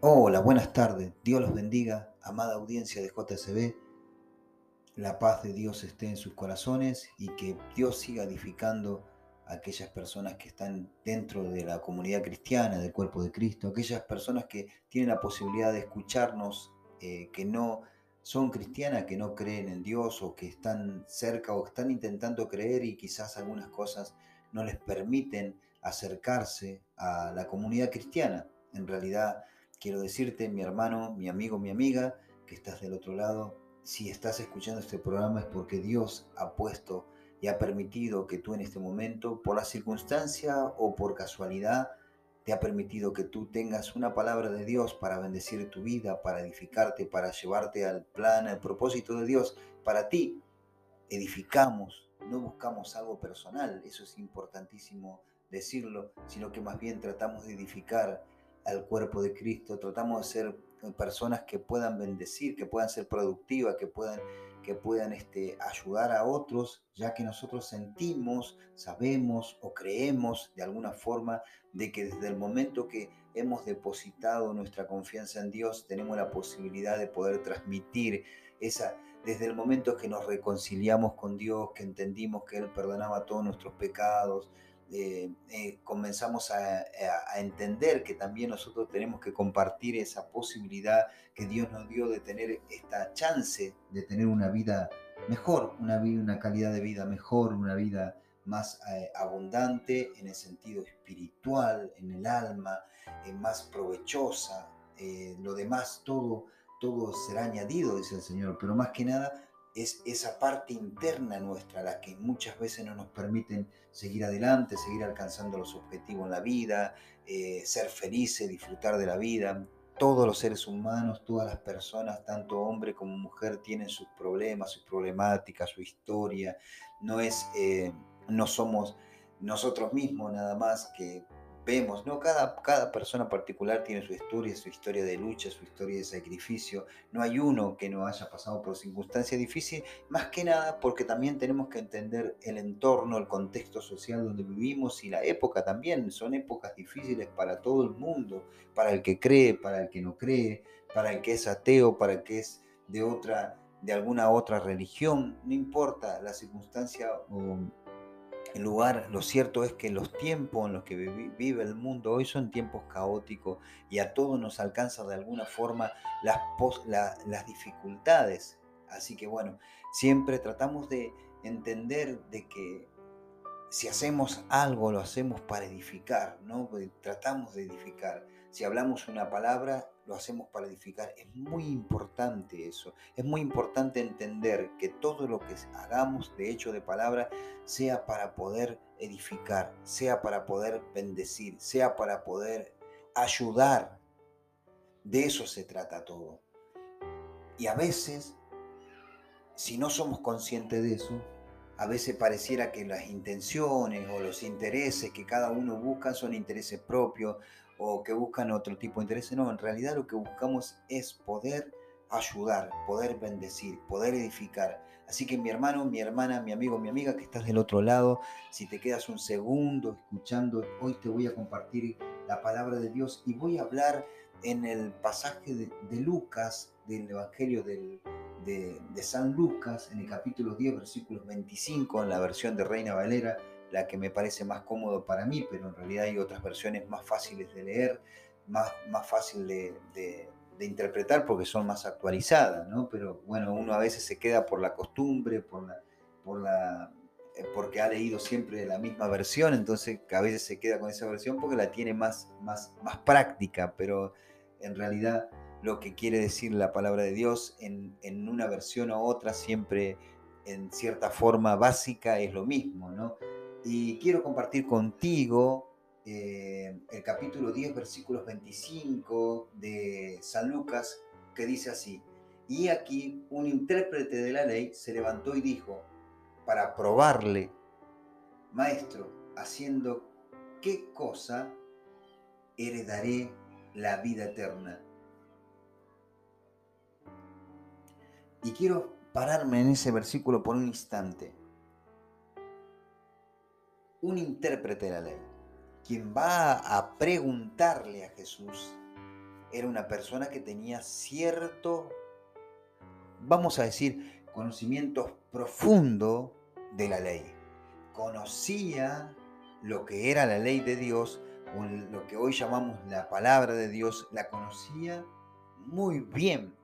Hola, buenas tardes. Dios los bendiga, amada audiencia de JCB. La paz de Dios esté en sus corazones y que Dios siga edificando a aquellas personas que están dentro de la comunidad cristiana, del cuerpo de Cristo, aquellas personas que tienen la posibilidad de escucharnos, eh, que no son cristianas, que no creen en Dios o que están cerca o están intentando creer y quizás algunas cosas no les permiten acercarse a la comunidad cristiana. En realidad, quiero decirte, mi hermano, mi amigo, mi amiga, que estás del otro lado, si estás escuchando este programa es porque Dios ha puesto y ha permitido que tú en este momento, por la circunstancia o por casualidad, te ha permitido que tú tengas una palabra de Dios para bendecir tu vida, para edificarte, para llevarte al plan, al propósito de Dios para ti. Edificamos, no buscamos algo personal, eso es importantísimo decirlo, sino que más bien tratamos de edificar al cuerpo de Cristo, tratamos de ser personas que puedan bendecir, que puedan ser productivas, que puedan, que puedan este, ayudar a otros, ya que nosotros sentimos, sabemos o creemos de alguna forma de que desde el momento que hemos depositado nuestra confianza en Dios, tenemos la posibilidad de poder transmitir esa, desde el momento que nos reconciliamos con Dios, que entendimos que Él perdonaba todos nuestros pecados, eh, eh, comenzamos a, entender que también nosotros tenemos que compartir esa posibilidad que Dios nos dio de tener esta chance de tener una vida mejor, una, vida, una calidad de vida mejor, una vida más eh, abundante en el sentido espiritual, en el alma, más provechosa. lo demás, todo, todo será añadido, dice el Señor, pero más que nada es esa parte interna nuestra la que muchas veces no nos permiten seguir adelante, seguir alcanzando los objetivos en la vida, eh, ser felices, disfrutar de la vida. Todos los seres humanos, todas las personas, tanto hombre como mujer, tienen sus problemas, sus problemáticas, su historia. No es, eh, no somos nosotros mismos nada más que vemos, ¿no? Cada, cada persona particular tiene su historia, su historia de lucha, su historia de sacrificio. No hay uno que no haya pasado por circunstancias difíciles, más que nada porque también tenemos que entender el entorno, el contexto social donde vivimos y la época también. Son épocas difíciles para todo el mundo, para el que cree, para el que no cree, para el que es ateo, para el que es de otra de alguna otra religión, no importa la circunstancia o el lugar, lo cierto es que los tiempos en los que vive el mundo hoy son tiempos caóticos y a todos nos alcanza de alguna forma las, las dificultades. Así que bueno, siempre tratamos de entender de que si hacemos algo lo hacemos para edificar, ¿no? Tratamos de edificar. Si hablamos una palabra, lo hacemos para edificar. Es muy importante eso. Es muy importante entender que todo lo que hagamos de hecho de palabra sea para poder edificar, sea para poder bendecir, sea para poder ayudar. De eso se trata todo. Y a veces, si no somos conscientes de eso, a veces pareciera que las intenciones o los intereses que cada uno busca son intereses propios o que buscan otro tipo de intereses. No, en realidad lo que buscamos es poder ayudar, poder bendecir, poder edificar. Así que mi hermano, mi hermana, mi amigo, mi amiga que estás del otro lado, si te quedas un segundo escuchando, hoy te voy a compartir la palabra de Dios y voy a hablar en el pasaje de, Lucas, del Evangelio de, de, San Lucas, en el capítulo 10, versículos 25, en la versión de Reina Valera, la que me parece más cómodo para mí, pero en realidad hay otras versiones más fáciles de leer, más, más fácil de, de, interpretar porque son más actualizadas, ¿no? Pero bueno, uno a veces se queda por la costumbre, por la, por la, eh, porque ha leído siempre la misma versión, entonces a veces se queda con esa versión porque la tiene más, más, más práctica, pero en realidad lo que quiere decir la palabra de Dios en, en una versión u otra siempre en cierta forma básica es lo mismo, ¿no? Y quiero compartir contigo eh, el capítulo 10, versículos 25 de San Lucas, que dice así, y aquí un intérprete de la ley se levantó y dijo, para probarle, maestro, haciendo qué cosa heredaré la vida eterna. Y quiero pararme en ese versículo por un instante un intérprete de la ley, quien va a preguntarle a Jesús era una persona que tenía cierto, vamos a decir, conocimiento profundo de la ley. Conocía lo que era la ley de Dios, o lo que hoy llamamos la palabra de Dios, la conocía muy bien.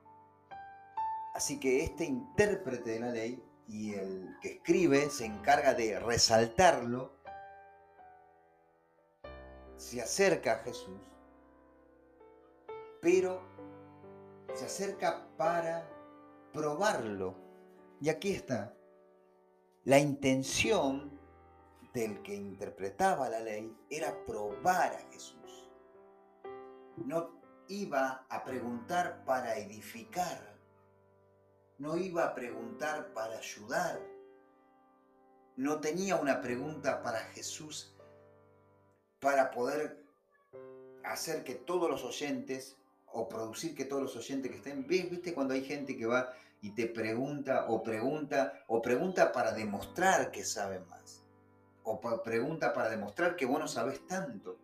Así que este intérprete de la ley y el que escribe se encarga de resaltarlo, se acerca a Jesús, pero se acerca para probarlo. Y aquí está, la intención del que interpretaba la ley era probar a Jesús. No iba a preguntar para edificar, no iba a preguntar para ayudar, no tenía una pregunta para Jesús para poder hacer que todos los oyentes o producir que todos los oyentes que estén, ¿viste cuando hay gente que va y te pregunta o pregunta o pregunta para demostrar que sabe más? O pregunta para demostrar que vos no sabes tanto.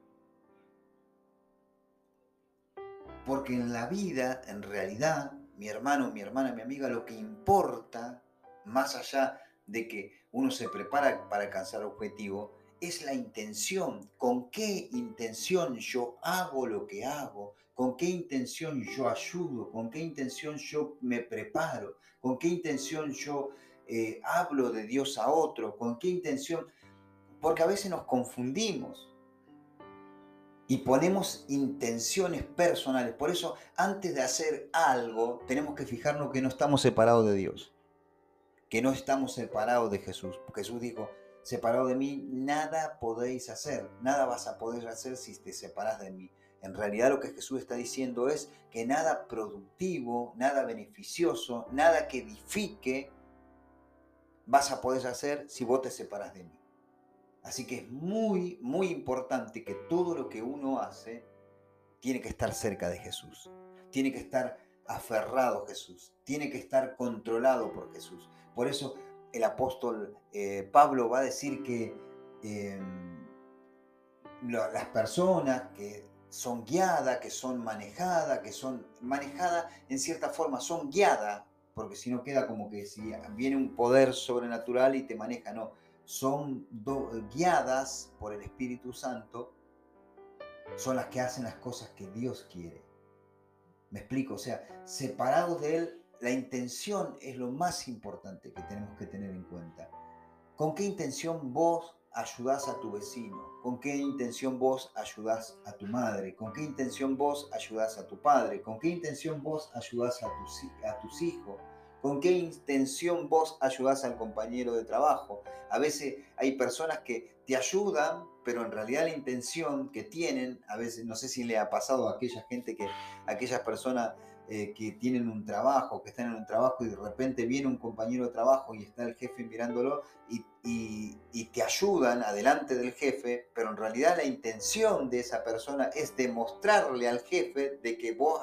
Porque en la vida, en realidad, mi hermano, mi hermana, mi amiga, lo que importa, más allá de que uno se prepara para alcanzar objetivo, es la intención. ¿Con qué intención yo hago lo que hago? ¿Con qué intención yo ayudo? ¿Con qué intención yo me preparo? ¿Con qué intención yo eh, hablo de Dios a otro? ¿Con qué intención? Porque a veces nos confundimos y ponemos intenciones personales. Por eso, antes de hacer algo, tenemos que fijarnos que no estamos separados de Dios, que no estamos separados de Jesús. Jesús dijo, separado de mí, nada podéis hacer, nada vas a poder hacer si te separas de mí. En realidad lo que Jesús está diciendo es que nada productivo, nada beneficioso, nada que edifique, vas a poder hacer si vos te separas de mí. Así que es muy, muy importante que todo lo que uno hace tiene que estar cerca de Jesús. Tiene que estar aferrado a Jesús. Tiene que estar controlado por Jesús. Por eso el apóstol eh, Pablo va a decir que em, las personas que son guiadas, que son manejadas, que son manejadas en cierta forma, son guiadas, porque si no queda como que si viene un poder sobrenatural y te maneja, no son guiadas por el Espíritu Santo, son las que hacen las cosas que Dios quiere. Me explico, o sea, separados de Él, la intención es lo más importante que tenemos que tener en cuenta. ¿Con qué intención vos ayudás a tu vecino? ¿Con qué intención vos ayudás a tu madre? ¿Con qué intención vos ayudás a tu padre? ¿Con qué intención vos ayudás a tus, hijos? ¿Con qué intención vos ayudás al compañero de trabajo? A veces hay personas que te ayudan, pero en realidad la intención que tienen, a veces no sé si le ha pasado a aquella gente que, a aquellas personas eh, que tienen un trabajo, que están en un trabajo y de repente viene un compañero de trabajo y está el jefe mirándolo y, te ayudan adelante del jefe, pero en realidad la intención de esa persona es demostrarle al jefe de que vos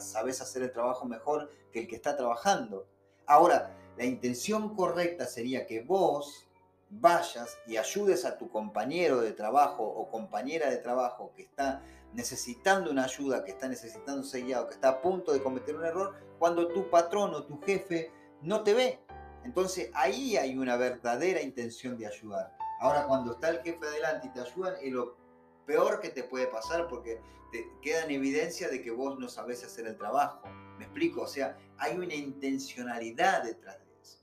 sabés hacer el trabajo mejor que el que está trabajando. Ahora, la intención correcta sería que vos vayas y ayudes a tu compañero de trabajo o compañera de trabajo que está necesitando una ayuda, que está necesitando ser guiado, que está a punto de cometer un error, cuando tu patrón o tu jefe no te ve. Entonces ahí hay una verdadera intención de ayudar. Ahora cuando está el jefe adelante y te ayudan, es lo peor que te puede pasar porque te queda en evidencia de que vos no sabés hacer el trabajo. ¿Me explico? O sea, hay una intencionalidad detrás de eso.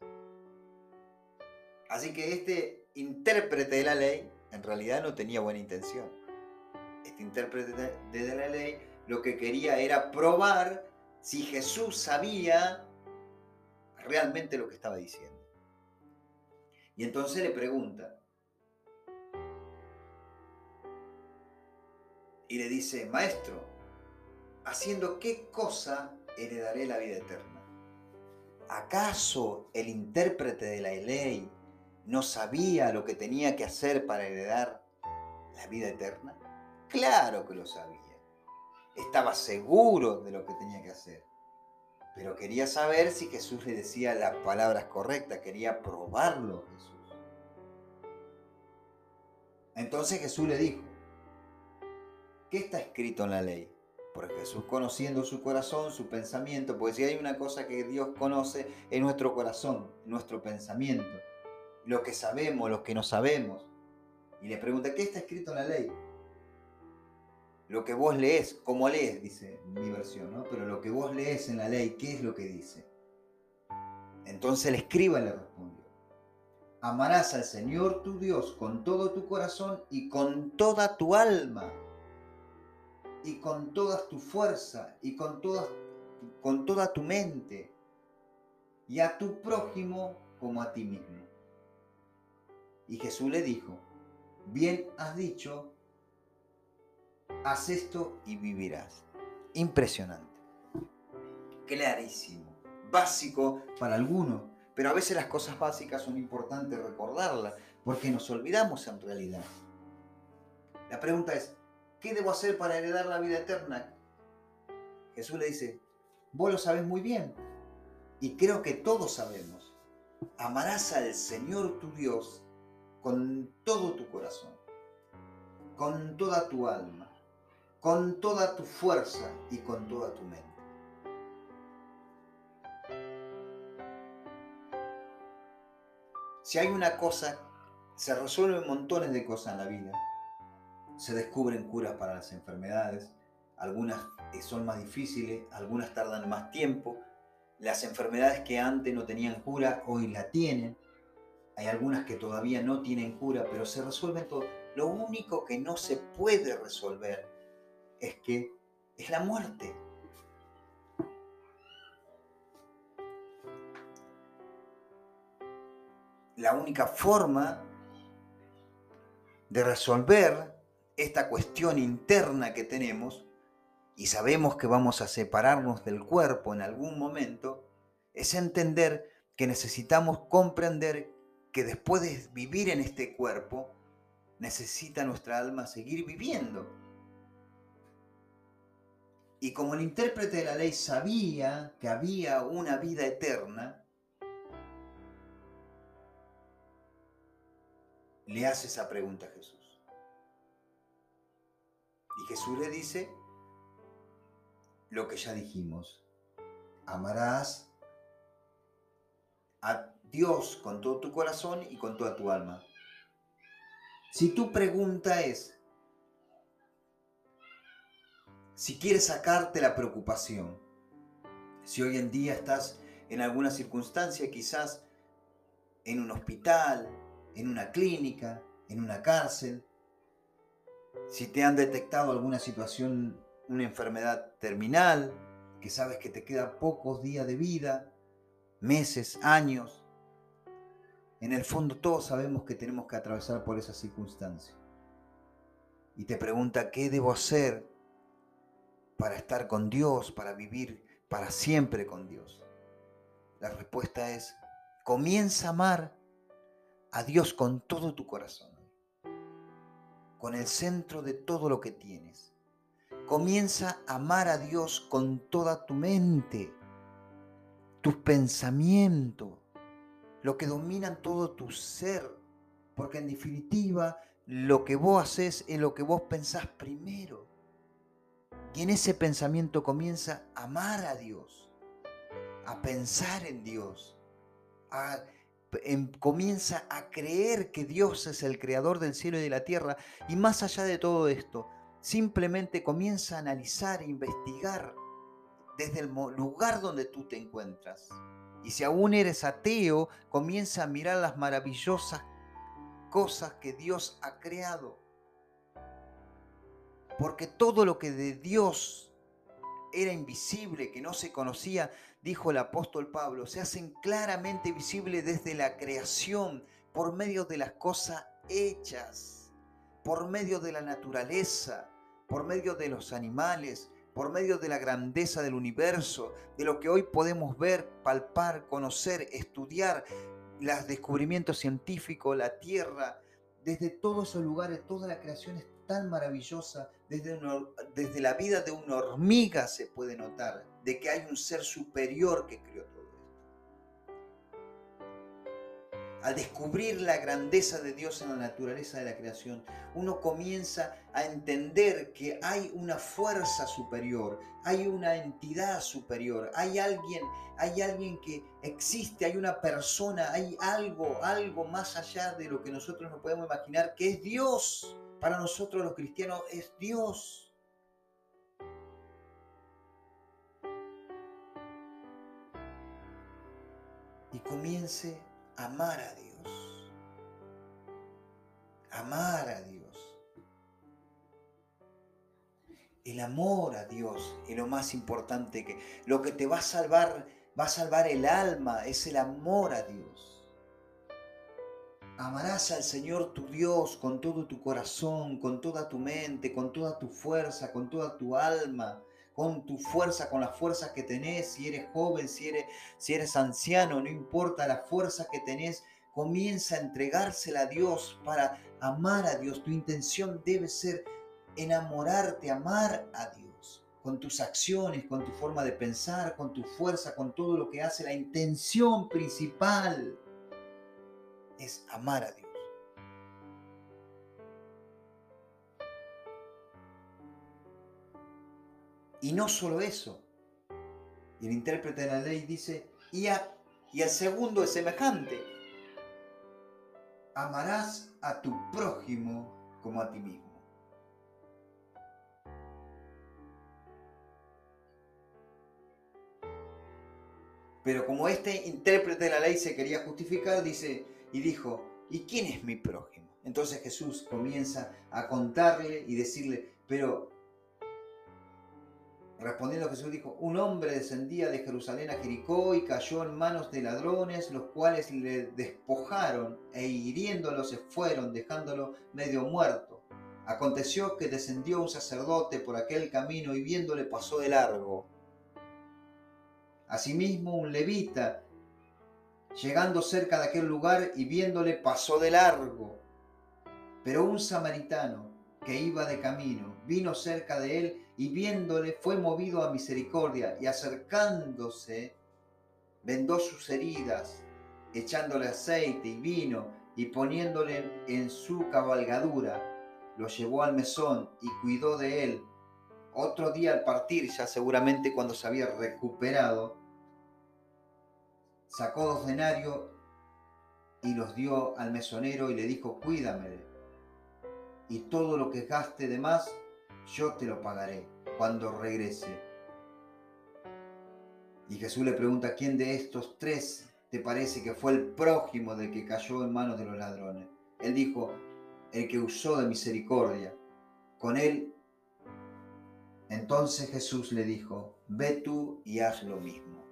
Así que este intérprete de la ley en realidad no tenía buena intención. Este intérprete de la ley lo que quería era probar si Jesús sabía realmente lo que estaba diciendo. Y entonces le pregunta, y le dice, maestro, ¿haciendo qué cosa heredaré la vida eterna? ¿Acaso el intérprete de la ley no sabía lo que tenía que hacer para heredar la vida eterna? Claro que lo sabía. Estaba seguro de lo que tenía que hacer. Pero quería saber si Jesús le decía las palabras correctas, quería probarlo Jesús. Entonces Jesús le dijo, ¿qué está escrito en la ley? Porque Jesús conociendo su corazón, su pensamiento, pues si hay una cosa que Dios conoce, es nuestro corazón, nuestro pensamiento, lo que sabemos, lo que no sabemos. Y le pregunta, ¿qué está escrito en la ley? Lo que vos lees, como lees, dice mi versión, ¿no? Pero lo que vos lees en la ley, ¿qué es lo que dice? Entonces el escriba le respondió, amarás al Señor tu Dios con todo tu corazón y con toda tu alma y con toda tu fuerza y con con toda tu mente y a tu prójimo como a ti mismo. Y Jesús le dijo, bien has dicho, haz esto y vivirás. Impresionante. Clarísimo. Básico para algunos, pero a veces las cosas básicas son importantes recordarlas porque nos olvidamos en realidad. La pregunta es, ¿qué debo hacer para heredar la vida eterna? Jesús le dice, vos lo sabes muy bien y creo que todos sabemos. Amarás al Señor tu Dios con todo tu corazón, con toda tu alma, con toda tu fuerza y con toda tu mente. Si hay una cosa, se resuelven montones de cosas en la vida. Se descubren curas para las enfermedades, algunas son más difíciles, algunas tardan más tiempo. Las enfermedades que antes no tenían cura, hoy la tienen. Hay algunas que todavía no tienen cura, pero se resuelven todo. Lo único que no se puede resolver es que es la muerte. La única forma de resolver esta cuestión interna que tenemos y sabemos que vamos a separarnos del cuerpo en algún momento, es entender que necesitamos comprender que después de vivir en este cuerpo, necesita nuestra alma seguir viviendo. Y como el intérprete de la ley sabía que había una vida eterna, le hace esa pregunta a Jesús. Y Jesús le dice lo que ya dijimos. Amarás a Dios con todo tu corazón y con toda tu alma. Si tu pregunta es, si quieres sacarte la preocupación, si hoy en día estás en alguna circunstancia, quizás en un hospital, en una clínica, en una cárcel, si te han detectado alguna situación, una enfermedad terminal, que sabes que te quedan pocos días de vida, meses, años, en el fondo todos sabemos que tenemos que atravesar por esa circunstancia. Y te pregunta, ¿qué debo hacer para estar con Dios, para vivir para siempre con Dios? La respuesta es, comienza a amar a Dios con todo tu corazón, con el centro de todo lo que tienes. Comienza a amar a Dios con toda tu mente, tus pensamientos, lo que dominan todo tu ser, porque en definitiva lo que vos haces es lo que vos pensás primero. Y en ese pensamiento comienza a amar a Dios, a pensar en Dios, comienza a creer que Dios es el creador del cielo y de la tierra. Y más allá de todo esto, simplemente comienza a analizar e investigar desde el lugar donde tú te encuentras. Y si aún eres ateo, comienza a mirar las maravillosas cosas que Dios ha creado porque todo lo que de Dios era invisible, que no se conocía, dijo el apóstol Pablo, se hacen claramente visibles desde la creación, por medio de las cosas hechas, por medio de la naturaleza, por medio de los animales, por medio de la grandeza del universo, de lo que hoy podemos ver, palpar, conocer, estudiar, los descubrimientos científicos, la tierra, desde todos esos lugares, toda la creación es tan maravillosa, desde, desde la vida de una hormiga se puede notar de que hay un ser superior que creó todo esto. al descubrir la grandeza de Dios en la naturaleza de la creación, uno comienza a entender que hay una fuerza superior, hay una entidad superior, hay alguien, hay alguien que existe, hay una persona, hay algo, algo más allá de lo que nosotros no podemos imaginar, que es Dios. Para nosotros los cristianos es Dios. Y comience amar a Dios. Amar a Dios. El amor a Dios es lo más importante que lo que te va a salvar, va a salvar el alma, es el amor a Dios. Amarás al Señor tu Dios con todo tu corazón, con toda tu mente, con toda tu fuerza, con toda tu alma, con tu fuerza, con las fuerzas que tenés, si eres joven, si eres, si eres anciano, no importa la fuerza que tenés, comienza a entregársela a Dios para amar a Dios. Tu intención debe ser enamorarte, amar a Dios, con tus acciones, con tu forma de pensar, con tu fuerza, con todo lo que hace. La intención principal es amar a Dios. Y no solo eso. El intérprete de la ley dice, y, y el segundo es semejante. Amarás a tu prójimo como a ti mismo. Pero como este intérprete de la ley se quería justificar, dice y dijo, ¿y quién es mi prójimo? Entonces Jesús comienza a contarle y decirle, pero Respondiendo Jesús dijo, un hombre descendía de Jerusalén a Jericó y cayó en manos de ladrones, los cuales le despojaron e hiriéndolo se fueron, dejándolo medio muerto. Aconteció que descendió un sacerdote por aquel camino y viéndole pasó de largo. Asimismo un levita, llegando cerca de aquel lugar y viéndole pasó de largo. Pero un samaritano que iba de camino vino cerca de él y viéndole fue movido a misericordia y acercándose vendó sus heridas, echándole aceite y vino y poniéndole en su cabalgadura, lo llevó al mesón y cuidó de él. Otro día al partir, ya seguramente cuando se había recuperado, sacó dos denarios y los dio al mesonero y le dijo, cuídame. Y todo lo que gaste de más yo te lo pagaré cuando regrese. Y Jesús le pregunta, ¿quién de estos tres te parece que fue el prójimo del que cayó en manos de los ladrones? Él dijo, el que usó de misericordia. Con él, entonces Jesús le dijo, ve tú y haz lo mismo.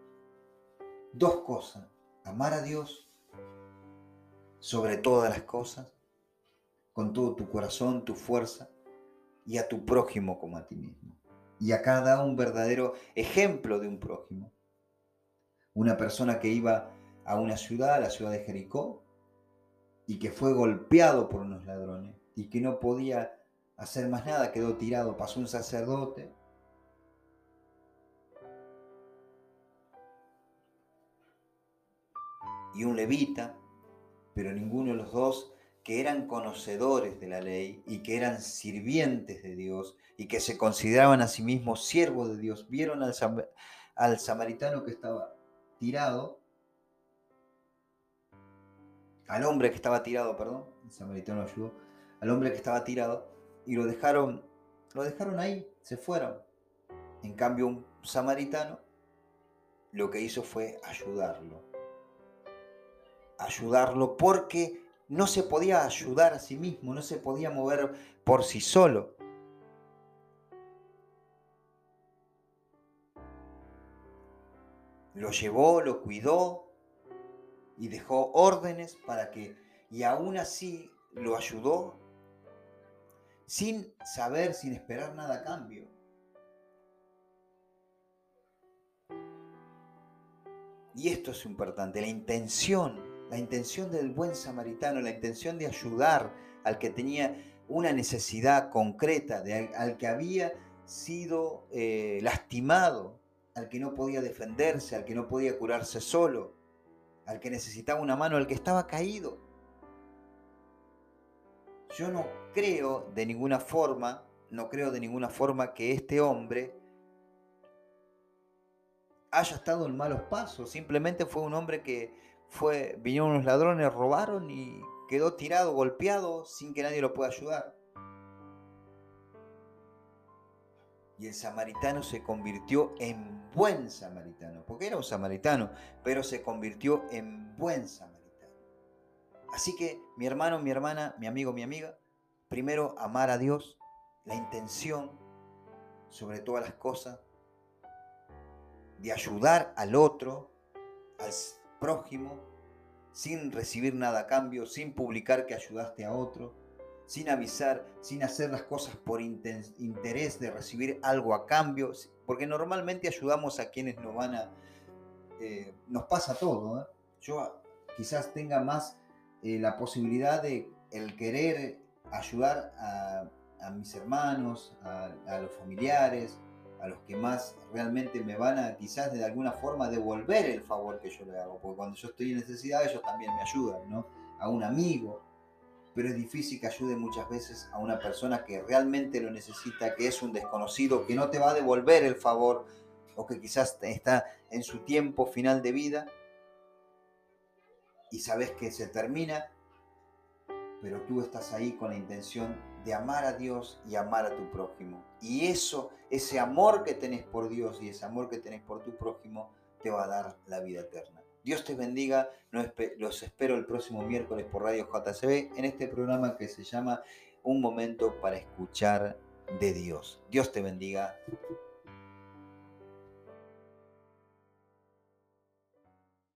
Dos cosas, amar a Dios sobre todas las cosas, con todo tu corazón, tu fuerza, y a tu prójimo como a ti mismo. Y acá da un verdadero ejemplo de un prójimo. Una persona que iba a una ciudad, a la ciudad de Jericó, y que fue golpeado por unos ladrones y que no podía hacer más nada, quedó tirado, pasó un sacerdote. Y un levita, pero ninguno de los dos que eran conocedores de la ley y que eran sirvientes de Dios y que se consideraban a sí mismos siervos de Dios, vieron al, samaritano que estaba tirado, al hombre que estaba tirado, perdón, el samaritano ayudó, al hombre que estaba tirado y lo dejaron, lo dejaron ahí, se fueron. En cambio, un samaritano lo que hizo fue ayudarlo. Ayudarlo porque no se podía ayudar a sí mismo, no se podía mover por sí solo. Lo llevó, lo cuidó y dejó órdenes para que, y aún así lo ayudó sin saber, sin esperar nada a cambio. Y esto es importante, la intención la intención del buen samaritano, la intención de ayudar al que tenía una necesidad concreta, de, al que había sido eh, lastimado, al que no podía defenderse, al que no podía curarse solo, al que necesitaba una mano, al que estaba caído. Yo no creo de ninguna forma, no creo de ninguna forma que este hombre haya estado en malos pasos. Simplemente fue un hombre que fue, vinieron unos ladrones, robaron y quedó tirado, golpeado, sin que nadie lo pueda ayudar. Y el samaritano se convirtió en buen samaritano, porque era un samaritano, pero se convirtió en buen samaritano. Así que mi hermano, mi hermana, mi amigo, mi amiga, primero amar a Dios, la intención sobre todas las cosas, de ayudar al otro, al prójimo, sin recibir nada a cambio, sin publicar que ayudaste a otro, sin avisar, sin hacer las cosas por interés de recibir algo a cambio, porque normalmente ayudamos a quienes nos van a... Eh, nos pasa todo. ¿eh? Yo quizás tenga más eh, la posibilidad de el querer ayudar a, mis hermanos, a, los familiares, a los que más realmente me van a quizás de alguna forma devolver el favor que yo le hago, porque cuando yo estoy en necesidad ellos también me ayudan, ¿no? A un amigo, pero es difícil que ayude muchas veces a una persona que realmente lo necesita, que es un desconocido, que no te va a devolver el favor o que quizás está en su tiempo final de vida y sabes que se termina, pero tú estás ahí con la intención de amar a Dios y amar a tu prójimo. Y eso, ese amor que tenés por Dios y ese amor que tenés por tu prójimo, te va a dar la vida eterna. Dios te bendiga. Los espero el próximo miércoles por Radio JCB en este programa que se llama Un momento para escuchar de Dios. Dios te bendiga.